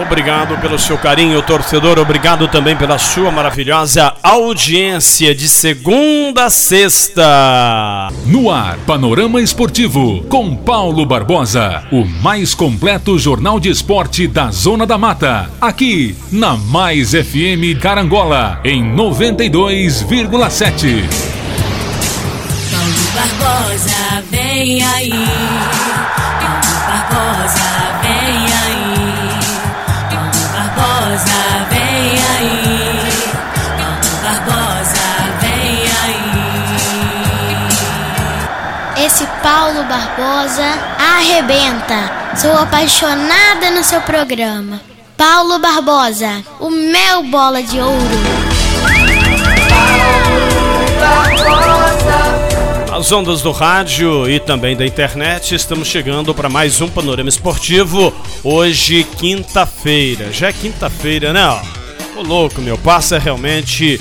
Obrigado pelo seu carinho, torcedor. Obrigado também pela sua maravilhosa audiência de segunda a sexta. No ar, Panorama Esportivo, com Paulo Barbosa. O mais completo jornal de esporte da Zona da Mata. Aqui, na Mais FM Carangola, em 92,7. Paulo Barbosa, vem aí. Paulo Barbosa arrebenta. Sou apaixonada no seu programa. Paulo Barbosa, o meu bola de ouro. As ondas do rádio e também da internet, estamos chegando para mais um Panorama Esportivo. Hoje, quinta-feira. Já é quinta-feira, né? Ô louco, meu. Passa realmente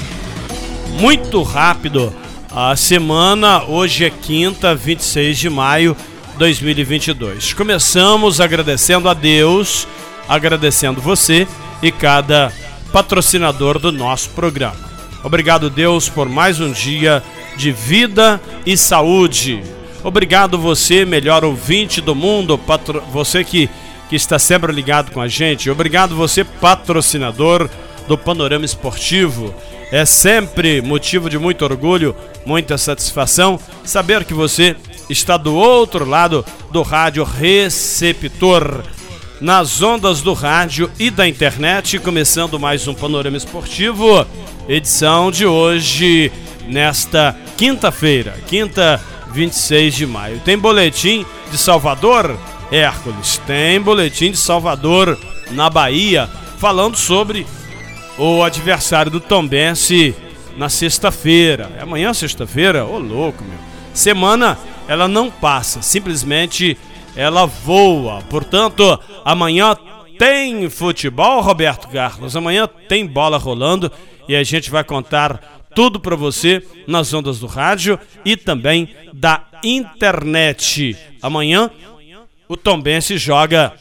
muito rápido a semana. Hoje é quinta, 26 de maio de 2022. Começamos agradecendo a Deus, agradecendo você e cada patrocinador do nosso programa. Obrigado, Deus, por mais um dia de vida e saúde. Obrigado você, melhor ouvinte do mundo, patro... você que, que está sempre ligado com a gente. Obrigado você, patrocinador do Panorama Esportivo. É sempre motivo de muito orgulho, muita satisfação saber que você está do outro lado do rádio receptor. Nas ondas do rádio e da internet, começando mais um Panorama Esportivo, edição de hoje, nesta quinta-feira, quinta 26 de maio. Tem boletim de Salvador, Hércules. Tem boletim de Salvador, na Bahia, falando sobre o adversário do Tombense na sexta-feira. É amanhã, sexta-feira? Ô, louco, meu. Semana, ela não passa, simplesmente ela voa. Portanto, amanhã tem futebol, Roberto Carlos. Amanhã tem bola rolando e a gente vai contar tudo para você nas ondas do rádio e também da internet. Amanhã o Tombense joga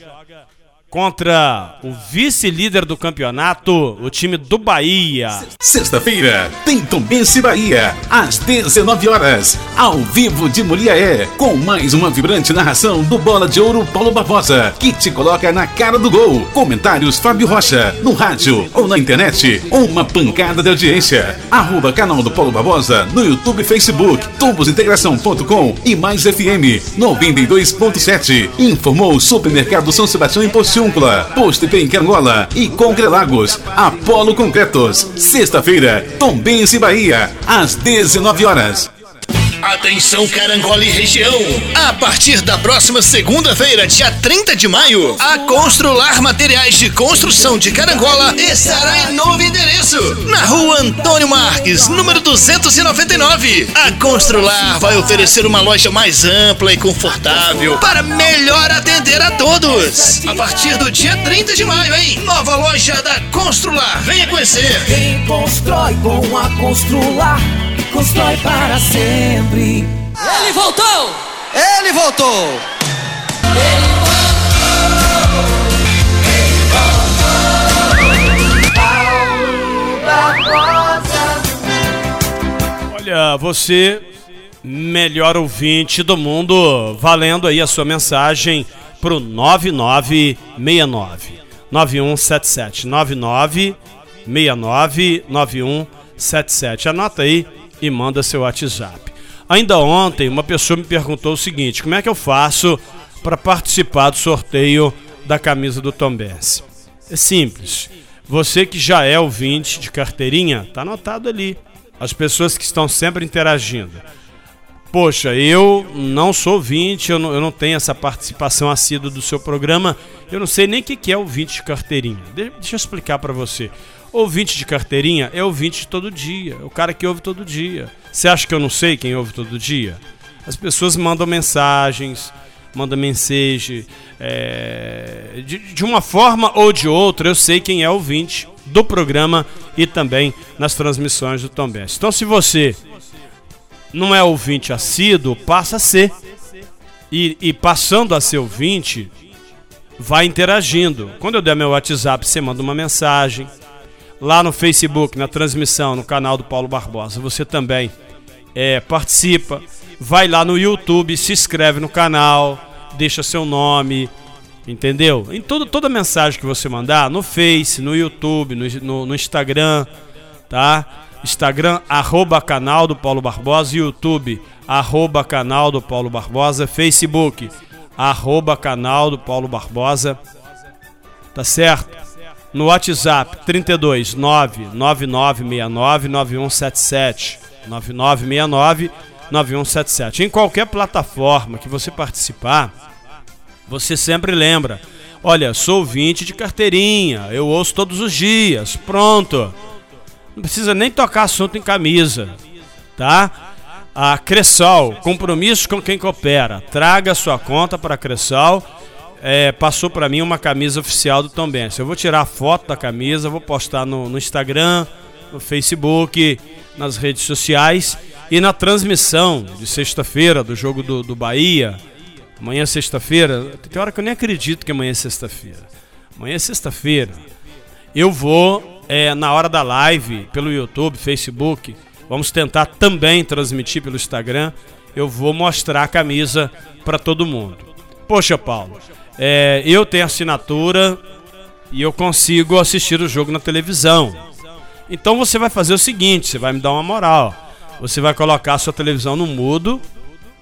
contra o vice-líder do campeonato, o time do Bahia. Sexta-feira tem Tombense Bahia, às 19 horas, ao vivo de Muriaé, com mais uma vibrante narração do Bola de Ouro Paulo Barbosa, que te coloca na cara do gol. Comentários Fábio Rocha, no rádio ou na internet, uma pancada de audiência. Arroba canal do Paulo Barbosa no YouTube e Facebook, tubosintegração.com e mais FM 92.7. Informou Supermercado São Sebastião em Postiúncula, Posto em Cangola e Concrelagos, Apolo Concretos. Sexta-feira, Tombense Bahia, às 19 horas. Atenção Carangola e região! A partir da próxima segunda-feira, dia 30 de maio, a Constrular Materiais de Construção de Carangola estará em novo endereço, na rua Antônio Marques, número 299. A Constrular vai oferecer uma loja mais ampla e confortável para melhor atender a todos. A partir do dia 30 de maio, hein? Nova loja da Constrular. Venha conhecer. Quem constrói com a Constrular, constrói para sempre. Ele voltou! Ele voltou! Olha, você, melhor ouvinte do mundo, valendo aí a sua mensagem pro 9969 9177 9969 9177. Anota aí e manda seu WhatsApp. Ainda ontem, uma pessoa me perguntou o seguinte: como é que eu faço para participar do sorteio da camisa do Tom Benz? É simples. Você que já é ouvinte de carteirinha, tá anotado ali. As pessoas que estão sempre interagindo. Poxa, eu não sou ouvinte, eu não, eu não tenho essa participação assídua do seu programa, eu não sei nem o que, que é ouvinte de carteirinha. De, deixa eu explicar para você. Ouvinte de carteirinha é ouvinte de todo dia, o cara que ouve todo dia. Você acha que eu não sei quem ouve todo dia? As pessoas mandam mensagens, mandam mensagem. É, de, de uma forma ou de outra, eu sei quem é ouvinte do programa e também nas transmissões do Tom Benz. Então, se você não é ouvinte assíduo, passa a ser. E, e passando a ser ouvinte, vai interagindo. Quando eu der meu WhatsApp, você manda uma mensagem. Lá no Facebook, na transmissão, no canal do Paulo Barbosa, você também é, participa. Vai lá no YouTube, se inscreve no canal, deixa seu nome, entendeu? Em todo, toda mensagem que você mandar, no Face, no YouTube, no, no, no Instagram, tá? Instagram, arroba canal do Paulo Barbosa, YouTube, arroba canal do Paulo Barbosa, Facebook, arroba canal do Paulo Barbosa, tá certo? No WhatsApp, 32 99969 9177, 9969 9177. Em qualquer plataforma que você participar, você sempre lembra, olha, sou ouvinte de carteirinha, eu ouço todos os dias, pronto. Não precisa nem tocar assunto em camisa, tá? A Cressol, compromisso com quem coopera. Traga sua conta para a Cressol. É, passou para mim uma camisa oficial do Tom Benz. Eu vou tirar a foto da camisa, vou postar no, no Instagram, no Facebook, nas redes sociais e na transmissão de sexta-feira do jogo do, do Bahia. Amanhã é sexta-feira. Tem hora que eu nem acredito que amanhã é sexta-feira. Amanhã é sexta-feira. Eu vou é, na hora da live, pelo YouTube, Facebook. Vamos tentar também transmitir pelo Instagram. Eu vou mostrar a camisa para todo mundo. Poxa, Paulo, é, eu tenho assinatura e eu consigo assistir o jogo na televisão. Então você vai fazer o seguinte: você vai me dar uma moral. Você vai colocar a sua televisão no mudo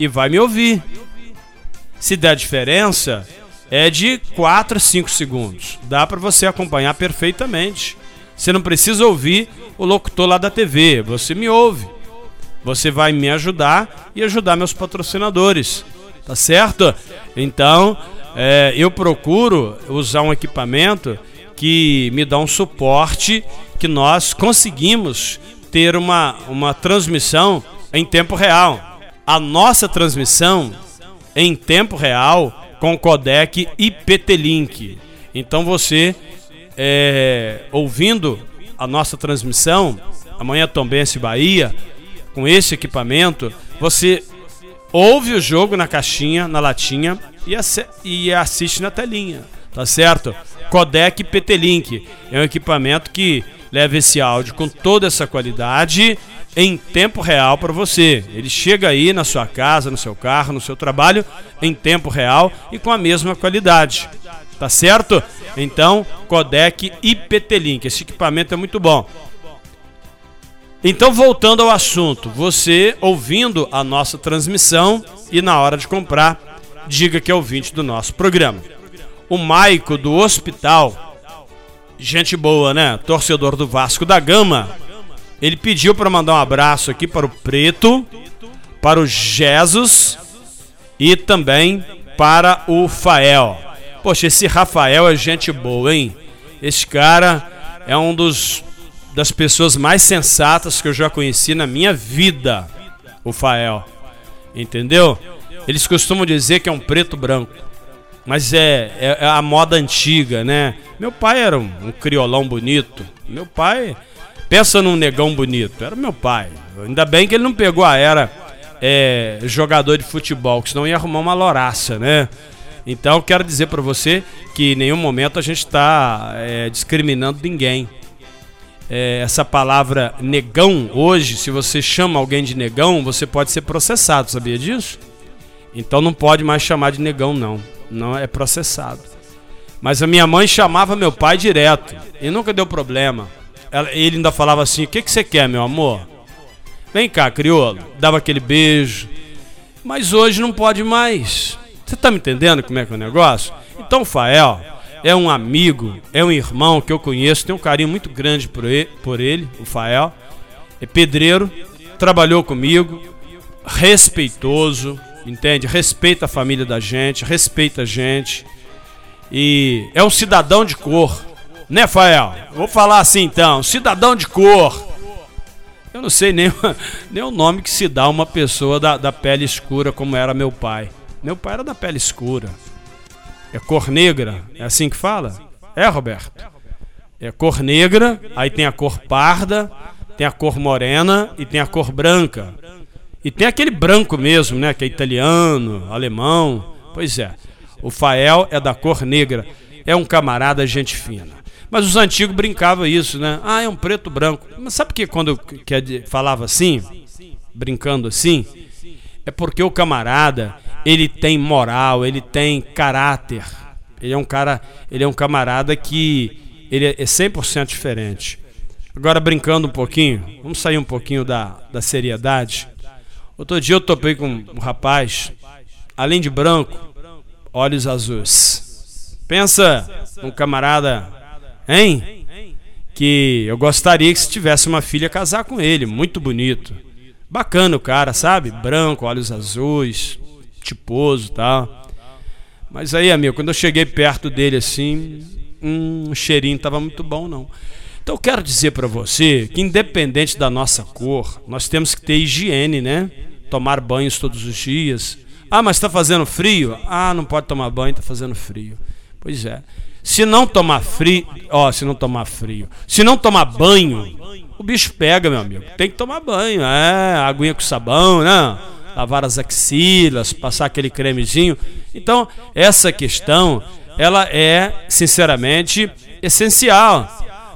e vai me ouvir. Se der diferença, é de 4 a 5 segundos. Dá para você acompanhar perfeitamente. Você não precisa ouvir o locutor lá da TV, você me ouve. Você vai me ajudar e ajudar meus patrocinadores, tá certo? Então, é, eu procuro usar um equipamento que me dá um suporte que nós conseguimos ter uma, uma transmissão em tempo real. A nossa transmissão em tempo real com codec IPT-Link. Então você é, ouvindo a nossa transmissão, amanhã Tombense Bahia, com esse equipamento, você ouve o jogo na caixinha, na latinha e, e assiste na telinha, tá certo? Codec PT-Link é um equipamento que leva esse áudio com toda essa qualidade em tempo real para você. Ele chega aí na sua casa, no seu carro, no seu trabalho, em tempo real e com a mesma qualidade. Tá certo? Então, codec IPT-Link. Esse equipamento é muito bom. Então, voltando ao assunto, você ouvindo a nossa transmissão e na hora de comprar, diga que é ouvinte do nosso programa. O Maico do hospital, gente boa, né? Torcedor do Vasco da Gama. Ele pediu para mandar um abraço aqui para o Preto, para o Jesus e também para o Fael. Poxa, esse Rafael é gente boa, hein? Esse cara é um dos das pessoas mais sensatas que eu já conheci na minha vida, o Fael. Entendeu? Eles costumam dizer que é um preto branco. Mas é, é, é a moda antiga, né? Meu pai era um, um, criolão bonito. Meu pai, pensa num negão bonito. Era meu pai. Ainda bem que ele não pegou a era é, jogador de futebol, que senão ia arrumar uma loraça, né? Então quero dizer para você que em nenhum momento a gente está é, discriminando ninguém. É, essa palavra negão, hoje, se você chama alguém de negão, você pode ser processado, sabia disso? Então não pode mais chamar de negão, não. Não é processado. Mas a minha mãe chamava meu pai direto e nunca deu problema. Ela, ele ainda falava assim: O que, que você quer, meu amor? Vem cá, crioulo. Dava aquele beijo. Mas hoje não pode mais. Você está me entendendo como é que é o negócio? Então, Fael é um amigo, é um irmão que eu conheço, tenho um carinho muito grande por ele, por ele o Fael. É pedreiro, trabalhou comigo, respeitoso, entende? Respeita a família da gente, respeita a gente. E é um cidadão de cor. Né, Fael? Vou falar assim então, cidadão de cor. Eu não sei nem, nem o nome que se dá a uma pessoa da, da pele escura como era meu pai. Meu pai era da pele escura. É cor negra, é assim que fala? É, Roberto? É cor negra, aí tem a cor parda, tem a cor morena e tem a cor branca. E tem aquele branco mesmo, né? Que é italiano, alemão. Pois é. O Fael é da cor negra. É um camarada gente fina. Mas os antigos brincavam isso, né? Ah, é um preto branco. Mas sabe que quando eu falava assim, brincando assim, é porque o camarada, ele tem moral, ele tem caráter. Ele é um cara, ele é um camarada que ele é 100% diferente. Agora brincando um pouquinho, vamos sair um pouquinho da, da seriedade. Outro dia eu topei com um rapaz, além de branco, olhos azuis. Pensa um camarada Hein? Que eu gostaria que se tivesse uma filha casar com ele, muito bonito. Bacana o cara, sabe? Branco, olhos azuis, tiposo, tal. Mas aí, amigo, quando eu cheguei perto dele assim, o cheirinho tava muito bom não. Então eu quero dizer para você que independente da nossa cor, nós temos que ter higiene, né? Tomar banhos todos os dias. Ah, mas está fazendo frio? Ah, não pode tomar banho, está fazendo frio. Pois é. Se não tomar frio, ó, se não tomar frio, se não tomar banho, o bicho pega, meu amigo. Tem que tomar banho, é, aguinha com sabão, né? Lavar as axilas, passar aquele cremezinho. Então, essa questão, ela é, sinceramente, essencial.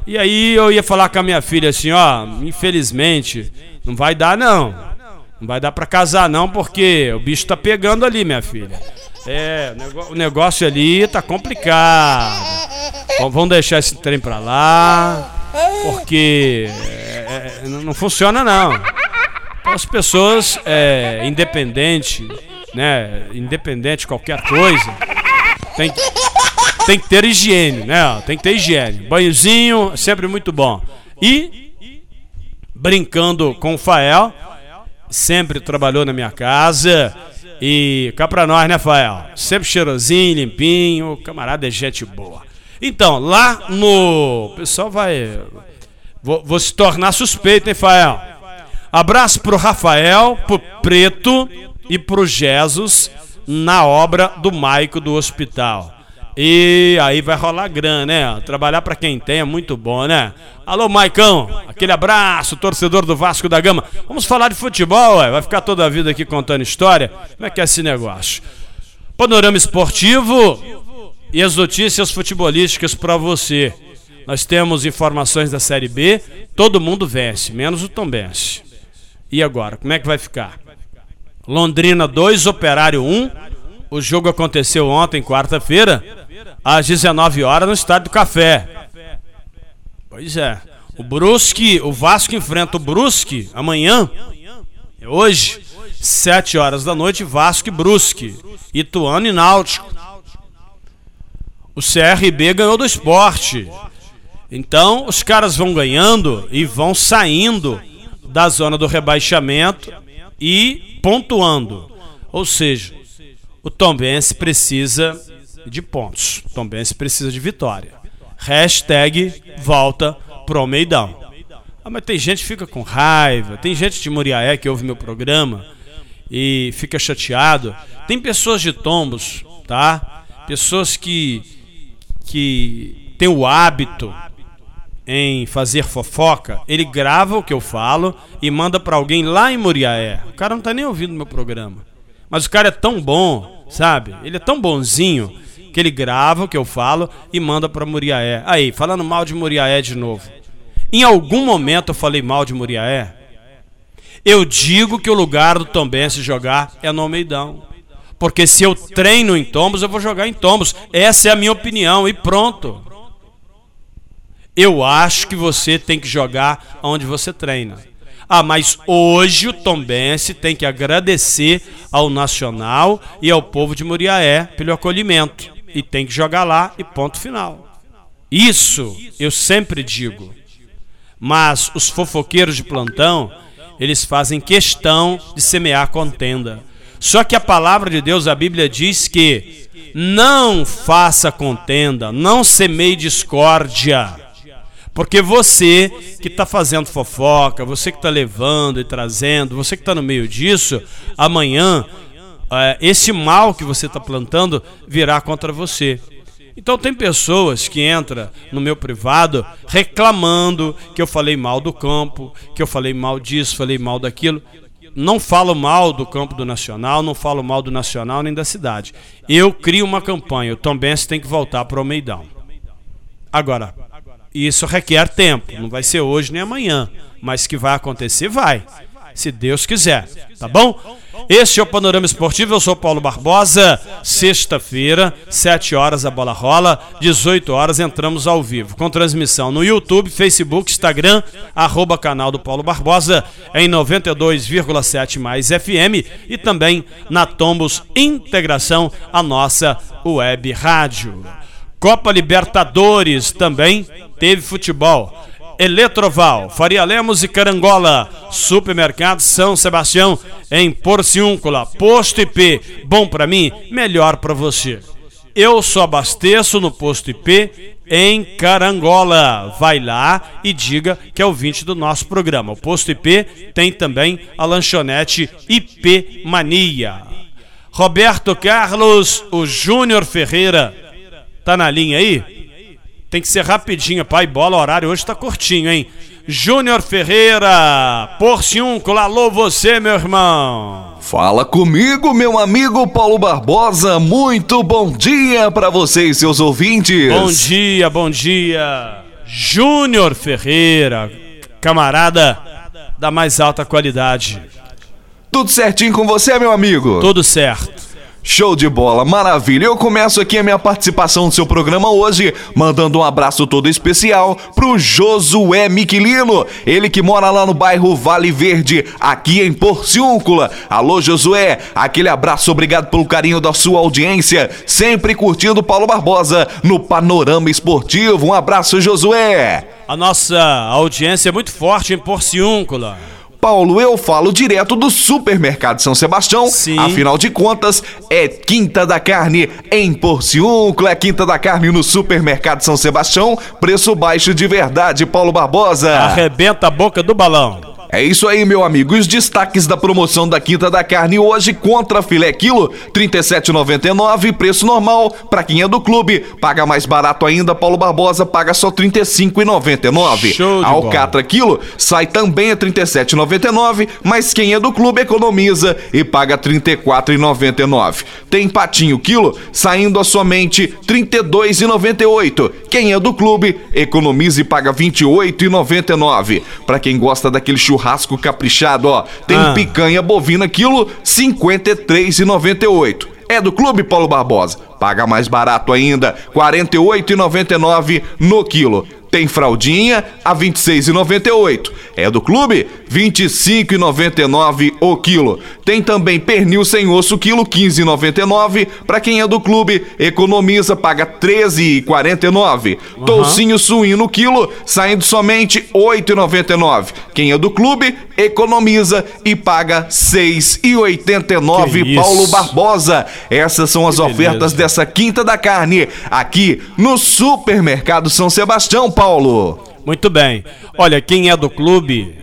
E aí eu ia falar com a minha filha assim, ó, infelizmente, não vai dar não. Não vai dar para casar não, porque o bicho tá pegando ali, minha filha. É, o negócio ali tá complicado. vamos deixar esse trem pra lá, porque é, é não funciona não. As pessoas, é, independente, né, independente de qualquer coisa, tem, tem que ter higiene, né? Tem que ter higiene. Banhozinho, sempre muito bom. E brincando com o Fael, sempre trabalhou na minha casa e cá pra nós, né, Fael? Sempre cheirosinho, limpinho, camarada é gente boa. Então, lá no. O pessoal vai. Vou, vou se tornar suspeito, hein, Fael? Abraço pro Rafael, pro Preto e pro Jesus na obra do Maico do hospital. E aí vai rolar grana, né? Trabalhar para quem tem é muito bom, né? Alô, Maicão, aquele abraço, torcedor do Vasco da Gama. Vamos falar de futebol, ué. vai ficar toda a vida aqui contando história. Como é que é esse negócio? Panorama esportivo e as notícias futebolísticas para você. Nós temos informações da Série B, todo mundo vence, menos o Tombense. E agora, como é que vai ficar? Londrina 2, Operário 1. O jogo aconteceu ontem, quarta-feira às 19 horas no Estádio do Café. Pois é. O Brusque, o Vasco enfrenta o Brusque amanhã, é hoje, 7 horas da noite, Vasco e Brusque, Ituano e Náutico. O CRB ganhou do esporte. Então, os caras vão ganhando e vão saindo da zona do rebaixamento e pontuando. Ou seja, o Tombense precisa de pontos. Tombense precisa de vitória. Hashtag volta pro Almeidão. Ah, mas tem gente que fica com raiva, tem gente de Muriaé que ouve meu programa e fica chateado. Tem pessoas de tombos, tá? Pessoas que, que têm o hábito em fazer fofoca, ele grava o que eu falo e manda para alguém lá em Muriaé. O cara não tá nem ouvindo meu programa. Mas o cara é tão bom, sabe? Ele é tão bonzinho que ele grava o que eu falo e manda para Muriaé. Aí, falando mal de Muriaé de novo. Em algum momento eu falei mal de Muriaé? Eu digo que o lugar do Tombense jogar é no Almeidão. Porque se eu treino em Tombos, eu vou jogar em Tombos. Essa é a minha opinião e pronto. Eu acho que você tem que jogar onde você treina. Ah, mas hoje o Tombense tem que agradecer ao Nacional e ao povo de Muriaé pelo acolhimento e tem que jogar lá e ponto final. Isso eu sempre digo. Mas os fofoqueiros de plantão, eles fazem questão de semear contenda. Só que a palavra de Deus, a Bíblia diz que não faça contenda, não semeie discórdia. Porque você que está fazendo fofoca, você que está levando e trazendo, você que está no meio disso, amanhã é, esse mal que você está plantando virá contra você. Então tem pessoas que entram no meu privado reclamando que eu falei mal do campo, que eu falei mal disso, falei mal daquilo. Não falo mal do campo do Nacional, não falo mal do Nacional nem da cidade. Eu crio uma campanha, o Tom Benz tem que voltar para o Meidão. Agora, isso requer tempo, não vai ser hoje nem amanhã, mas que vai acontecer, vai, se Deus quiser, tá bom? Este é o Panorama Esportivo, eu sou Paulo Barbosa. Sexta-feira, 7 horas a bola rola, 18 horas entramos ao vivo, com transmissão no YouTube, Facebook, Instagram, arroba canal do Paulo Barbosa, em 92,7 mais FM e também na Tombos Integração, a nossa web rádio. Copa Libertadores também teve futebol. Eletroval, Faria Lemos e Carangola, Supermercado São Sebastião, em Porciúncula, Posto IP, bom para mim, melhor para você. Eu só abasteço no Posto IP em Carangola. Vai lá e diga que é ouvinte do nosso programa. O Posto IP tem também a lanchonete IP Mania. Roberto Carlos, o Júnior Ferreira, Tá na linha aí? Tem que ser rapidinho, pai. Bola, horário hoje tá curtinho, hein? Júnior Ferreira, Porciúncula, alô você, meu irmão. Fala comigo, meu amigo Paulo Barbosa. Muito bom dia para vocês, seus ouvintes. Bom dia, bom dia. Júnior Ferreira, camarada da mais alta qualidade. Tudo certinho com você, meu amigo? Tudo certo. Show de bola, maravilha. Eu começo aqui a minha participação no seu programa hoje, mandando um abraço todo especial pro Josué Miquilino, ele que mora lá no bairro Vale Verde, aqui em Porciúncula. Alô, Josué, aquele abraço, obrigado pelo carinho da sua audiência, sempre curtindo Paulo Barbosa no Panorama Esportivo. Um abraço, Josué. A nossa audiência é muito forte em Porciúncula. Paulo, eu falo direto do Supermercado São Sebastião. Sim. Afinal de contas, é Quinta da Carne em Porciúncula. É Quinta da Carne no Supermercado São Sebastião. Preço baixo de verdade, Paulo Barbosa. Arrebenta a boca do balão. É isso aí, meu amigo. Os destaques da promoção da Quinta da Carne hoje contra filé quilo, R$ 37,99, preço normal. Para quem é do clube, paga mais barato ainda. Paulo Barbosa paga só R$ 35,99. A alcatra quilo sai também a R$ 37,99, mas quem é do clube economiza e paga R$ 34,99. Tem patinho quilo saindo a somente R$ 32,98. Quem é do clube economiza e paga R$ 28,99. Para quem gosta daquele churrasco churrasco caprichado, ó. Tem ah. picanha bovina quilo 53,98. É do Clube Paulo Barbosa. Paga mais barato ainda, 48,99 no quilo. Tem fraldinha a 26,98. É do clube? 25,99 o quilo. Tem também pernil sem osso quilo 15,99. Para quem é do clube, economiza, paga 13,49. Uhum. Toucinho suíno quilo saindo somente 8,99. Quem é do clube, economiza e paga 6,89. Paulo Barbosa. Essas são as que ofertas beleza. dessa quinta da carne aqui no Supermercado São Sebastião. Paulo. Muito bem. Olha, quem é do clube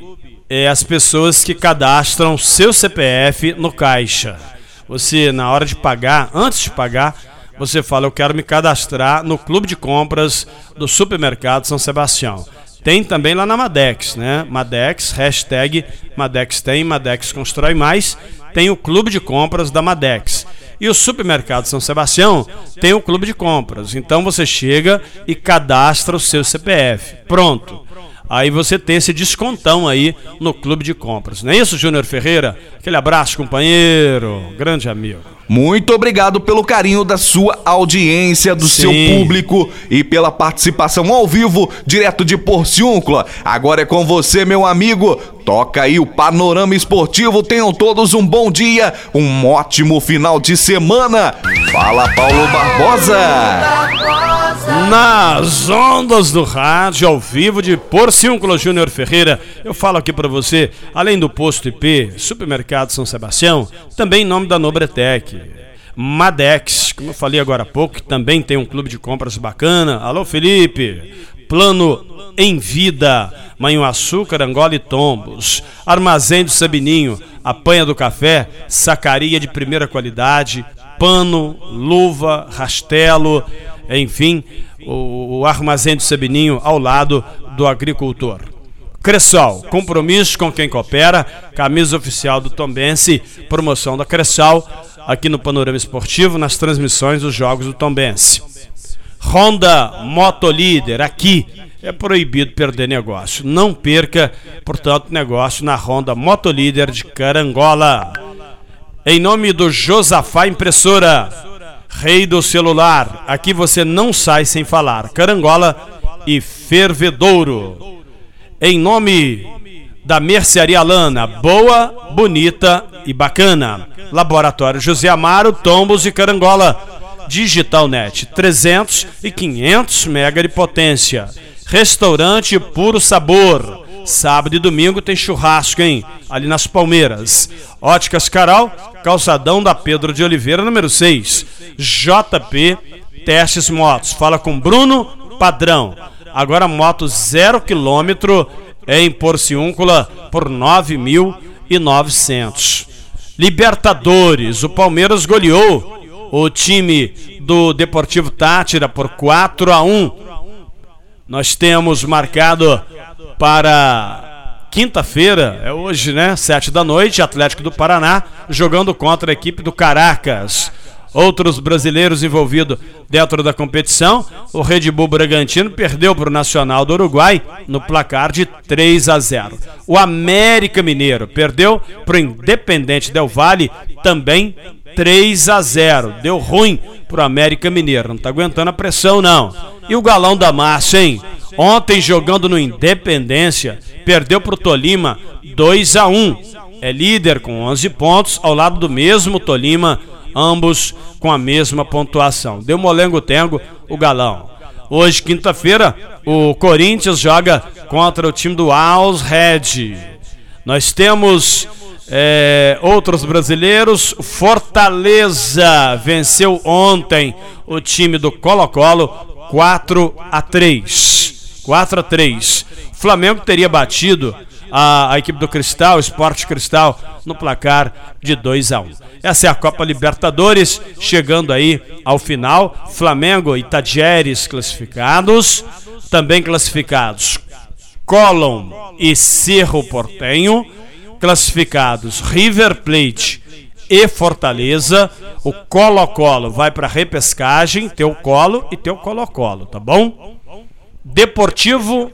é as pessoas que cadastram seu CPF no caixa. Você, na hora de pagar, antes de pagar, você fala: Eu quero me cadastrar no clube de compras do supermercado São Sebastião. Tem também lá na Madex, né? Madex, hashtag Madex tem, Madex constrói mais. Tem o clube de compras da Madex. E o supermercado São Sebastião tem o clube de compras. Então você chega e cadastra o seu CPF. Pronto. Aí você tem esse descontão aí no clube de compras. Não é isso, Júnior Ferreira? Aquele abraço, companheiro. Grande amigo. Muito obrigado pelo carinho da sua audiência, do Sim. seu público e pela participação ao vivo, direto de Porciúncula. Agora é com você, meu amigo. Toca aí o panorama esportivo. Tenham todos um bom dia, um ótimo final de semana. Fala, Paulo Barbosa. Nas ondas do rádio, ao vivo de Porciúncula Júnior Ferreira, eu falo aqui para você, além do posto IP, Supermercado São Sebastião, também em nome da Nobretec Madex, como eu falei agora há pouco, que também tem um clube de compras bacana. Alô, Felipe. Plano em Vida, Manhuaçu, Carangola e Tombos. Armazém do Sabininho, Apanha do Café, sacaria de primeira qualidade, pano, luva, rastelo, enfim, o, o Armazém do Sabininho ao lado do agricultor. Cressol, compromisso com quem coopera, camisa oficial do Tombense, promoção da Cressol, aqui no Panorama Esportivo, nas transmissões dos jogos do Tombense. Honda Motolíder, aqui é proibido perder negócio. Não perca, portanto, negócio na Honda Motolíder de Carangola. Em nome do Josafá Impressora, rei do celular, aqui você não sai sem falar. Carangola e Fervedouro em nome da Mercearia Lana, boa, bonita e bacana. Laboratório José Amaro, Tombos e Carangola. Digitalnet 300 e 500 mega de potência. Restaurante Puro Sabor. Sábado e domingo tem churrasco, hein? Ali nas Palmeiras. Óticas Caral, calçadão da Pedro de Oliveira, número 6. JP Testes Motos. Fala com Bruno Padrão. Agora moto zero quilômetro em Porciúncula por 9.900. Libertadores, o Palmeiras goleou o time do Deportivo Tátira por 4 a 1. Nós temos marcado para quinta-feira, é hoje, né? Sete da noite, Atlético do Paraná jogando contra a equipe do Caracas outros brasileiros envolvidos dentro da competição. O Red Bull Bragantino perdeu para o Nacional do Uruguai no placar de 3 a 0. O América Mineiro perdeu para o Independente Del Valle também 3 a 0. Deu ruim para o América Mineiro. Não está aguentando a pressão, não. E o Galão da Massa, hein? Ontem jogando no Independência, perdeu para o Tolima 2 a 1. É líder com 11 pontos, ao lado do mesmo Tolima ambos com a mesma pontuação. Deu molengo tengo o galão. Hoje, quinta-feira, o Corinthians joga contra o time do Alls Red. Nós temos é, outros brasileiros. Fortaleza venceu ontem o time do Colo-Colo 4 a 3. 4 a 3. O Flamengo teria batido a, a equipe do Cristal, Esporte Cristal, no placar de 2 a 1. Essa é a Copa Libertadores, chegando aí ao final. Flamengo e Tajeres classificados, também classificados Colom e Cerro Portenho, classificados River Plate e Fortaleza. O Colo-Colo vai para repescagem, teu Colo e teu Colo-Colo, tá bom? Deportivo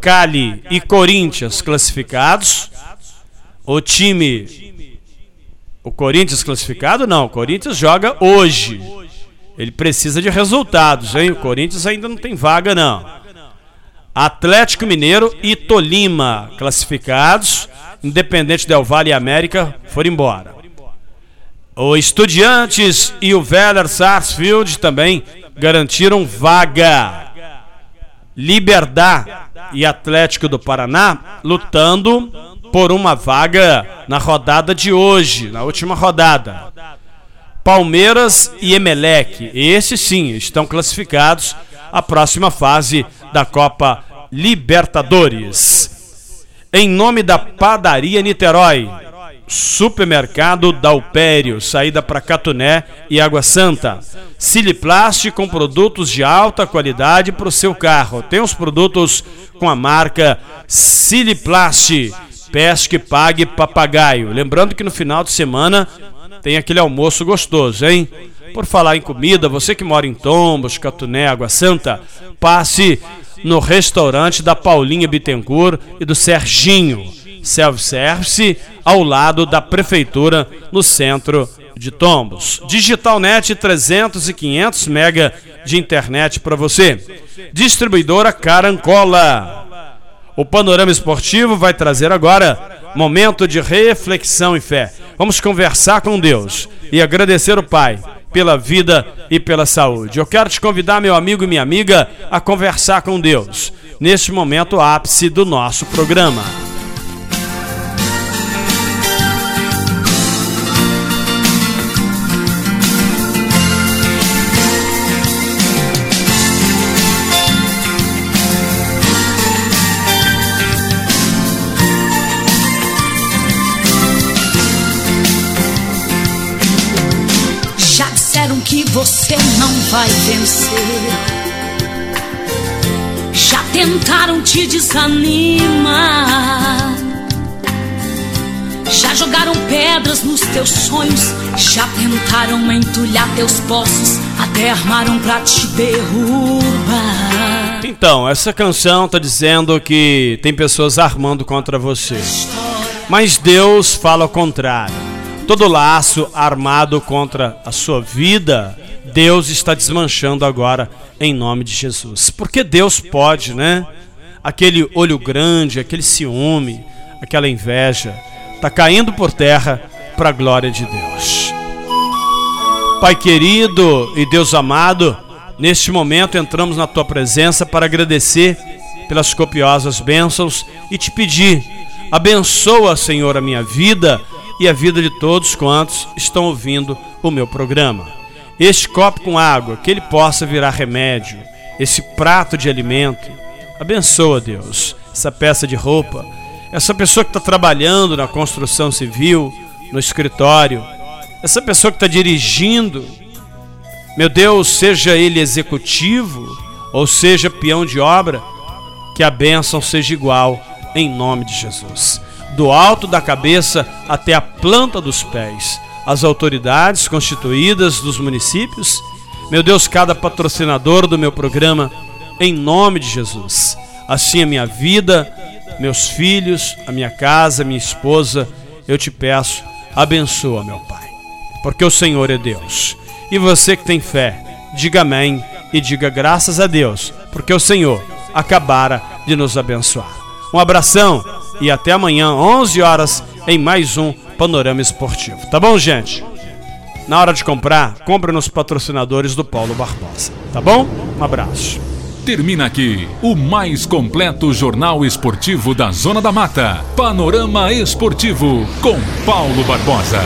Cali e Corinthians classificados. O time. O Corinthians classificado? Não, o Corinthians joga hoje. Ele precisa de resultados, hein? O Corinthians ainda não tem vaga, não. Atlético Mineiro e Tolima classificados. Independente Del Vale e América foram embora. O Estudiantes e o Veller Sarsfield também garantiram vaga. Liberdade e Atlético do Paraná lutando por uma vaga na rodada de hoje, na última rodada. Palmeiras e Emelec, esses sim estão classificados à próxima fase da Copa Libertadores. Em nome da Padaria Niterói, Supermercado Dalpério, saída para Catuné e Água Santa. Siliplast com produtos de alta qualidade para o seu carro. Tem os produtos com a marca Siliplast. Pesque, pague, papagaio. Lembrando que no final de semana tem aquele almoço gostoso, hein? Por falar em comida, você que mora em Tombos, Catuné, Água Santa, passe no restaurante da Paulinha Bittencourt e do Serginho self-service ao lado da prefeitura no centro de Tombos. Digitalnet 300 e 500 mega de internet para você. Distribuidora Carancola. O panorama esportivo vai trazer agora momento de reflexão e fé. Vamos conversar com Deus e agradecer o Pai pela vida e pela saúde. Eu quero te convidar, meu amigo e minha amiga, a conversar com Deus neste momento ápice do nosso programa. Vai vencer. Já tentaram te desanimar. Já jogaram pedras nos teus sonhos. Já tentaram entulhar teus poços. Até armaram pra te derrubar. Então, essa canção tá dizendo que tem pessoas armando contra você. Mas Deus fala o contrário. Todo laço armado contra a sua vida, Deus está desmanchando agora em nome de Jesus. Porque Deus pode, né? Aquele olho grande, aquele ciúme, aquela inveja, tá caindo por terra para a glória de Deus. Pai querido e Deus amado, neste momento entramos na tua presença para agradecer pelas copiosas bênçãos e te pedir, abençoa, Senhor, a minha vida e a vida de todos quantos estão ouvindo o meu programa. Este copo com água, que ele possa virar remédio, esse prato de alimento, abençoa, Deus, essa peça de roupa, essa pessoa que está trabalhando na construção civil, no escritório, essa pessoa que está dirigindo, meu Deus, seja ele executivo ou seja peão de obra, que a bênção seja igual em nome de Jesus. Do alto da cabeça até a planta dos pés, as autoridades constituídas dos municípios, meu Deus, cada patrocinador do meu programa, em nome de Jesus. Assim a minha vida, meus filhos, a minha casa, minha esposa, eu te peço, abençoa, meu Pai porque o Senhor é Deus. E você que tem fé, diga amém e diga graças a Deus, porque o Senhor acabara de nos abençoar. Um abração e até amanhã, 11 horas, em mais um Panorama Esportivo. Tá bom, gente? Na hora de comprar, compre nos patrocinadores do Paulo Barbosa. Tá bom? Um abraço. Termina aqui o mais completo jornal esportivo da Zona da Mata. Panorama Esportivo com Paulo Barbosa.